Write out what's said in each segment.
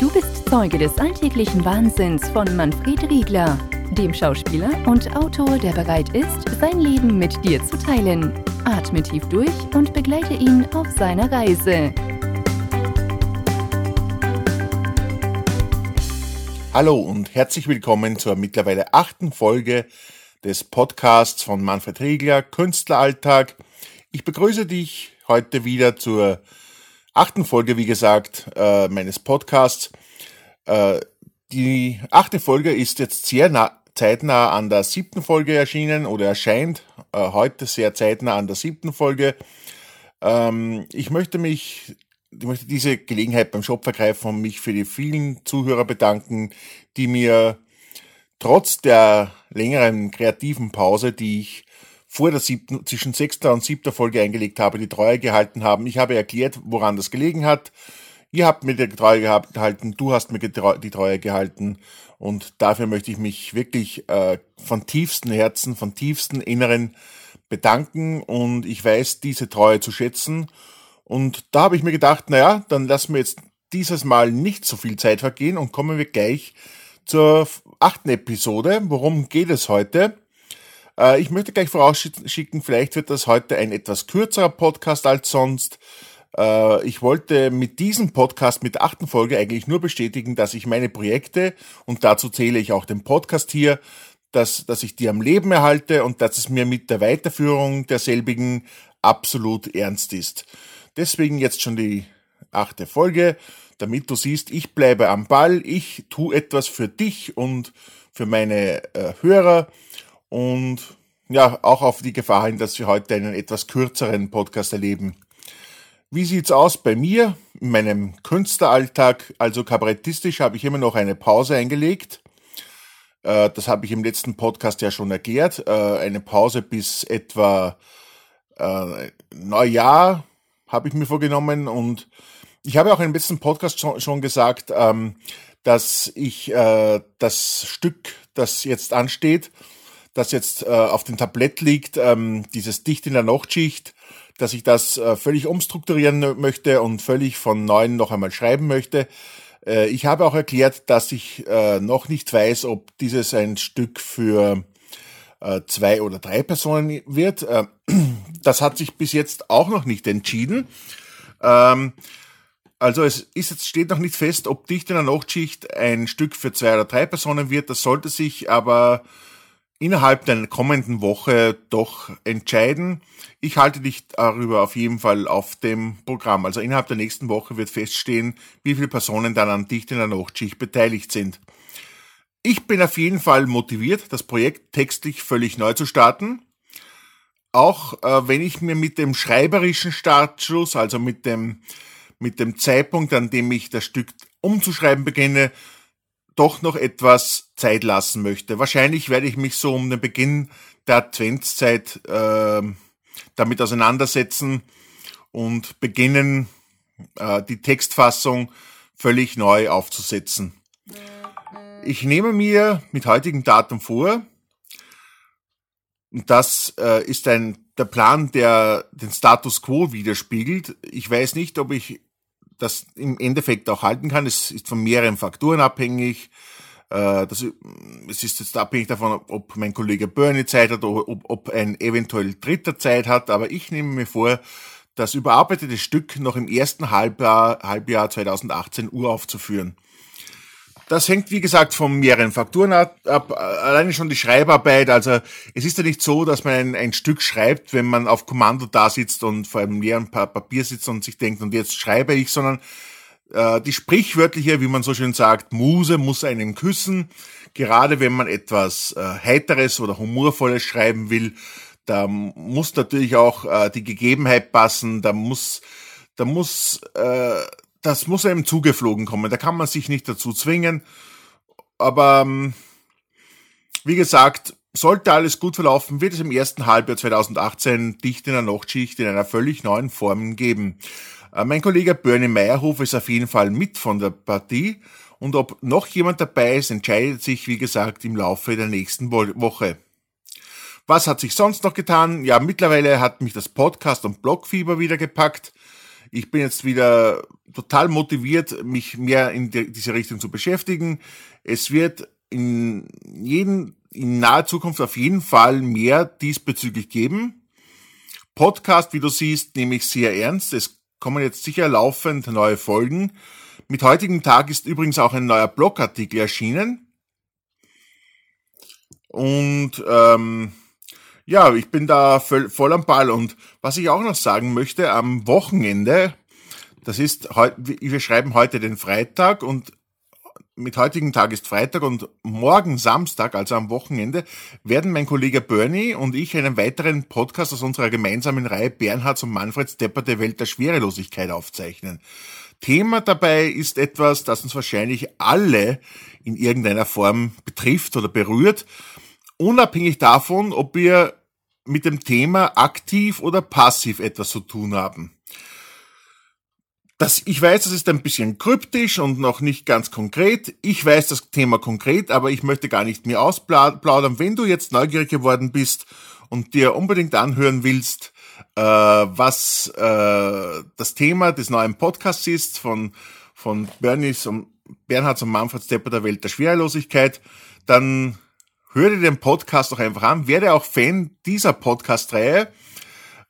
Du bist Zeuge des alltäglichen Wahnsinns von Manfred Riegler, dem Schauspieler und Autor, der bereit ist, sein Leben mit dir zu teilen. Atme tief durch und begleite ihn auf seiner Reise. Hallo und herzlich willkommen zur mittlerweile achten Folge des Podcasts von Manfred Riegler, Künstleralltag. Ich begrüße dich heute wieder zur achten Folge, wie gesagt, äh, meines Podcasts. Äh, die achte Folge ist jetzt sehr nah, zeitnah an der siebten Folge erschienen oder erscheint äh, heute sehr zeitnah an der siebten Folge. Ähm, ich möchte mich, ich möchte diese Gelegenheit beim Shop vergreifen und mich für die vielen Zuhörer bedanken, die mir trotz der längeren kreativen Pause, die ich vor der siebten, zwischen sechster und siebter Folge eingelegt habe, die Treue gehalten haben. Ich habe erklärt, woran das gelegen hat. Ihr habt mir die Treue gehalten, du hast mir die Treue gehalten und dafür möchte ich mich wirklich äh, von tiefstem Herzen, von tiefstem Inneren bedanken und ich weiß diese Treue zu schätzen. Und da habe ich mir gedacht, naja, dann lassen wir jetzt dieses Mal nicht so viel Zeit vergehen und kommen wir gleich zur achten Episode. Worum geht es heute? Äh, ich möchte gleich vorausschicken, vielleicht wird das heute ein etwas kürzerer Podcast als sonst. Äh, ich wollte mit diesem Podcast, mit der achten Folge eigentlich nur bestätigen, dass ich meine Projekte, und dazu zähle ich auch den Podcast hier, dass, dass ich die am Leben erhalte und dass es mir mit der Weiterführung derselbigen absolut ernst ist. Deswegen jetzt schon die achte Folge, damit du siehst, ich bleibe am Ball, ich tue etwas für dich und für meine äh, Hörer und ja, auch auf die Gefahr hin, dass wir heute einen etwas kürzeren Podcast erleben. Wie sieht's aus bei mir in meinem Künstleralltag? Also kabarettistisch habe ich immer noch eine Pause eingelegt. Äh, das habe ich im letzten Podcast ja schon erklärt. Äh, eine Pause bis etwa äh, Neujahr habe ich mir vorgenommen und ich habe auch im letzten Podcast schon gesagt, ähm, dass ich das Stück, das jetzt ansteht, das jetzt äh, auf dem Tablett liegt, ähm, dieses Dicht in der Nachtschicht, dass ich das äh, völlig umstrukturieren möchte und völlig von neuem noch einmal schreiben möchte. Äh, ich habe auch erklärt, dass ich äh, noch nicht weiß, ob dieses ein Stück für äh, zwei oder drei Personen wird. Äh, das hat sich bis jetzt auch noch nicht entschieden. Ähm, also es ist jetzt steht noch nicht fest, ob Dicht in der Nachtschicht ein Stück für zwei oder drei Personen wird. Das sollte sich aber innerhalb der kommenden Woche doch entscheiden. Ich halte dich darüber auf jeden Fall auf dem Programm. Also innerhalb der nächsten Woche wird feststehen, wie viele Personen dann an Dicht in der Nachtschicht beteiligt sind. Ich bin auf jeden Fall motiviert, das Projekt textlich völlig neu zu starten. Auch äh, wenn ich mir mit dem schreiberischen Startschuss, also mit dem, mit dem Zeitpunkt, an dem ich das Stück umzuschreiben beginne, doch noch etwas Zeit lassen möchte. Wahrscheinlich werde ich mich so um den Beginn der Adventszeit äh, damit auseinandersetzen und beginnen, äh, die Textfassung völlig neu aufzusetzen. Ich nehme mir mit heutigem Datum vor, und das äh, ist ein, der Plan, der den Status quo widerspiegelt. Ich weiß nicht, ob ich das im Endeffekt auch halten kann. Es ist von mehreren Faktoren abhängig. Äh, das, es ist jetzt abhängig davon, ob mein Kollege Bernie Zeit hat oder ob, ob ein eventuell Dritter Zeit hat. Aber ich nehme mir vor, das überarbeitete Stück noch im ersten Halbjahr, Halbjahr 2018 uraufzuführen. Das hängt, wie gesagt, von mehreren Faktoren ab. Alleine schon die Schreibarbeit. Also es ist ja nicht so, dass man ein, ein Stück schreibt, wenn man auf Kommando da sitzt und vor einem leeren Papier sitzt und sich denkt, und jetzt schreibe ich, sondern äh, die sprichwörtliche, wie man so schön sagt, Muse muss einen küssen. Gerade wenn man etwas äh, Heiteres oder Humorvolles schreiben will, da muss natürlich auch äh, die Gegebenheit passen, da muss, da muss äh, das muss einem zugeflogen kommen. Da kann man sich nicht dazu zwingen. Aber ähm, wie gesagt, sollte alles gut verlaufen, wird es im ersten Halbjahr 2018 Dicht in der Nachtschicht in einer völlig neuen Form geben. Äh, mein Kollege Bernie Meyerhof ist auf jeden Fall mit von der Partie und ob noch jemand dabei ist, entscheidet sich, wie gesagt, im Laufe der nächsten Woche. Was hat sich sonst noch getan? Ja, mittlerweile hat mich das Podcast und Blogfieber wieder gepackt. Ich bin jetzt wieder total motiviert, mich mehr in die, diese Richtung zu beschäftigen. Es wird in jeden, in naher Zukunft auf jeden Fall mehr diesbezüglich geben. Podcast, wie du siehst, nehme ich sehr ernst. Es kommen jetzt sicher laufend neue Folgen. Mit heutigem Tag ist übrigens auch ein neuer Blogartikel erschienen. Und ähm, ja, ich bin da voll, am Ball. Und was ich auch noch sagen möchte, am Wochenende, das ist heute, wir schreiben heute den Freitag und mit heutigen Tag ist Freitag und morgen Samstag, also am Wochenende, werden mein Kollege Bernie und ich einen weiteren Podcast aus unserer gemeinsamen Reihe Bernhards und Manfred Stepper der Welt der Schwerelosigkeit aufzeichnen. Thema dabei ist etwas, das uns wahrscheinlich alle in irgendeiner Form betrifft oder berührt, unabhängig davon, ob wir mit dem Thema aktiv oder passiv etwas zu tun haben. Das, ich weiß, das ist ein bisschen kryptisch und noch nicht ganz konkret. Ich weiß das Thema konkret, aber ich möchte gar nicht mehr ausplaudern. Wenn du jetzt neugierig geworden bist und dir unbedingt anhören willst, äh, was äh, das Thema des neuen Podcasts ist von, von Bernies und Bernhard und Manfred Stepper der Welt der Schwerelosigkeit, dann hör dir den Podcast doch einfach an, werde auch Fan dieser Podcast-Reihe.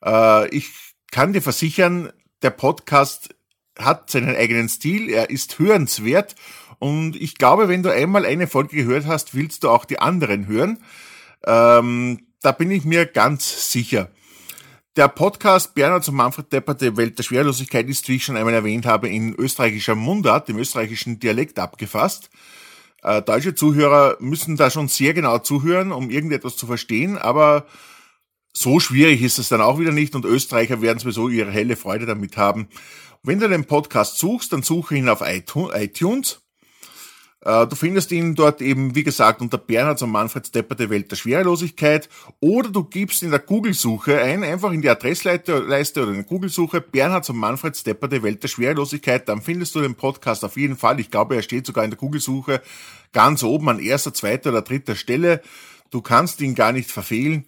Äh, ich kann dir versichern, der Podcast hat seinen eigenen Stil, er ist hörenswert und ich glaube, wenn du einmal eine Folge gehört hast, willst du auch die anderen hören. Ähm, da bin ich mir ganz sicher. Der Podcast Bernhard und Manfred Deppert, der Welt der Schwerlosigkeit, ist, wie ich schon einmal erwähnt habe, in österreichischer Mundart, im österreichischen Dialekt abgefasst. Äh, deutsche Zuhörer müssen da schon sehr genau zuhören, um irgendetwas zu verstehen, aber so schwierig ist es dann auch wieder nicht und Österreicher werden sowieso ihre helle Freude damit haben. Wenn du den Podcast suchst, dann suche ihn auf iTunes. Äh, du findest ihn dort eben, wie gesagt, unter Bernhard und Manfred Stepper der Welt der Schwerelosigkeit. Oder du gibst in der Google-Suche ein, einfach in die Adressleiste oder in der Google-Suche Bernhard und Manfred Stepper der Welt der Schwerelosigkeit. Dann findest du den Podcast auf jeden Fall. Ich glaube, er steht sogar in der Google-Suche ganz oben an erster, zweiter oder dritter Stelle. Du kannst ihn gar nicht verfehlen.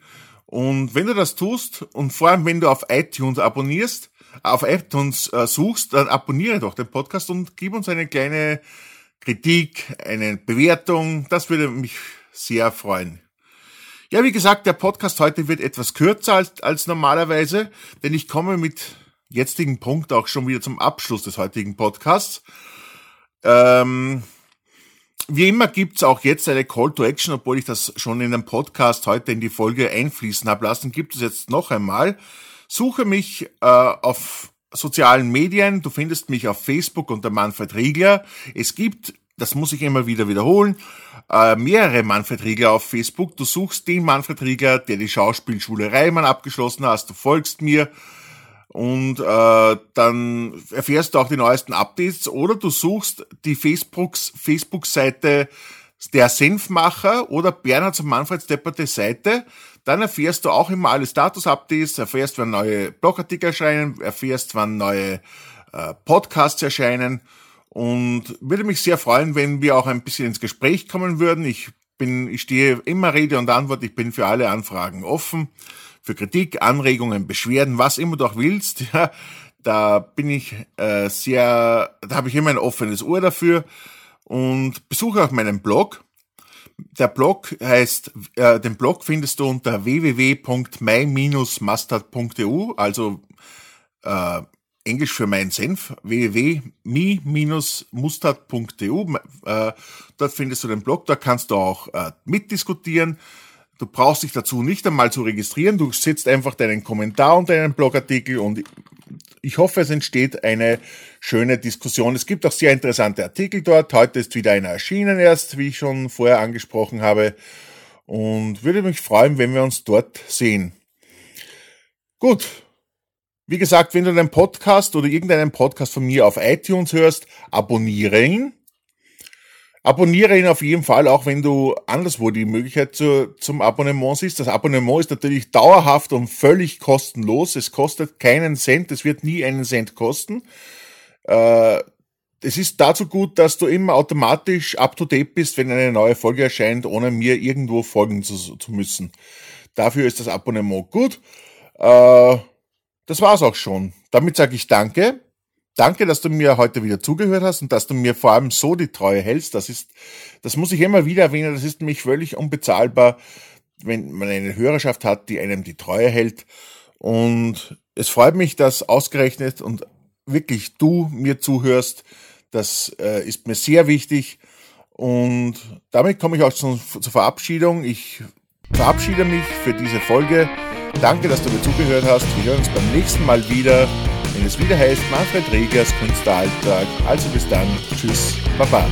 Und wenn du das tust und vor allem wenn du auf iTunes abonnierst, auf iTunes äh, suchst, dann abonniere doch den Podcast und gib uns eine kleine Kritik, eine Bewertung. Das würde mich sehr freuen. Ja, wie gesagt, der Podcast heute wird etwas kürzer als, als normalerweise, denn ich komme mit jetzigen Punkt auch schon wieder zum Abschluss des heutigen Podcasts. Ähm, wie immer gibt's auch jetzt eine Call to Action, obwohl ich das schon in dem Podcast heute in die Folge einfließen habe lassen, gibt es jetzt noch einmal. Suche mich äh, auf sozialen Medien. Du findest mich auf Facebook unter Manfred Riegler. Es gibt, das muss ich immer wieder wiederholen, äh, mehrere Manfred Riegler auf Facebook. Du suchst den Manfred Riegler, der die Schauspielschule Reimann abgeschlossen hast. Du folgst mir und äh, dann erfährst du auch die neuesten Updates oder du suchst die Facebooks Facebook-Seite der Senfmacher oder Bernhard und Manfred Stepperte Seite. Dann erfährst du auch immer alle Status-Updates, erfährst, wann neue Blogartikel erscheinen, erfährst, wann neue äh, Podcasts erscheinen und würde mich sehr freuen, wenn wir auch ein bisschen ins Gespräch kommen würden. Ich bin, ich stehe immer Rede und Antwort, ich bin für alle Anfragen offen, für Kritik, Anregungen, Beschwerden, was immer du auch willst. Ja, da bin ich äh, sehr, da habe ich immer ein offenes Ohr dafür und besuche auch meinen Blog der Blog heißt, äh, den Blog findest du unter www.my-mustard.eu, also äh, Englisch für mein Senf, www.mi-mustard.eu. Äh, dort findest du den Blog, da kannst du auch äh, mitdiskutieren. Du brauchst dich dazu nicht einmal zu registrieren, du setzt einfach deinen Kommentar unter einen Blogartikel und ich hoffe, es entsteht eine schöne Diskussion. Es gibt auch sehr interessante Artikel dort. Heute ist wieder einer erschienen erst, wie ich schon vorher angesprochen habe. Und würde mich freuen, wenn wir uns dort sehen. Gut. Wie gesagt, wenn du einen Podcast oder irgendeinen Podcast von mir auf iTunes hörst, abonniere ihn. Abonniere ihn auf jeden Fall, auch wenn du anderswo die Möglichkeit zu, zum Abonnement siehst. Das Abonnement ist natürlich dauerhaft und völlig kostenlos. Es kostet keinen Cent, es wird nie einen Cent kosten. Äh, es ist dazu gut, dass du immer automatisch up-to-date bist, wenn eine neue Folge erscheint, ohne mir irgendwo folgen zu, zu müssen. Dafür ist das Abonnement gut. Äh, das war's auch schon. Damit sage ich Danke danke, dass du mir heute wieder zugehört hast und dass du mir vor allem so die Treue hältst. Das ist, das muss ich immer wieder erwähnen. Das ist nämlich völlig unbezahlbar, wenn man eine Hörerschaft hat, die einem die Treue hält. Und es freut mich, dass ausgerechnet und wirklich du mir zuhörst. Das äh, ist mir sehr wichtig. Und damit komme ich auch zur, zur Verabschiedung. Ich verabschiede mich für diese Folge. Danke, dass du mir zugehört hast. Wir hören uns beim nächsten Mal wieder, wenn es wieder heißt Manfred Regers Künstleralltag. Also bis dann. Tschüss. Baba.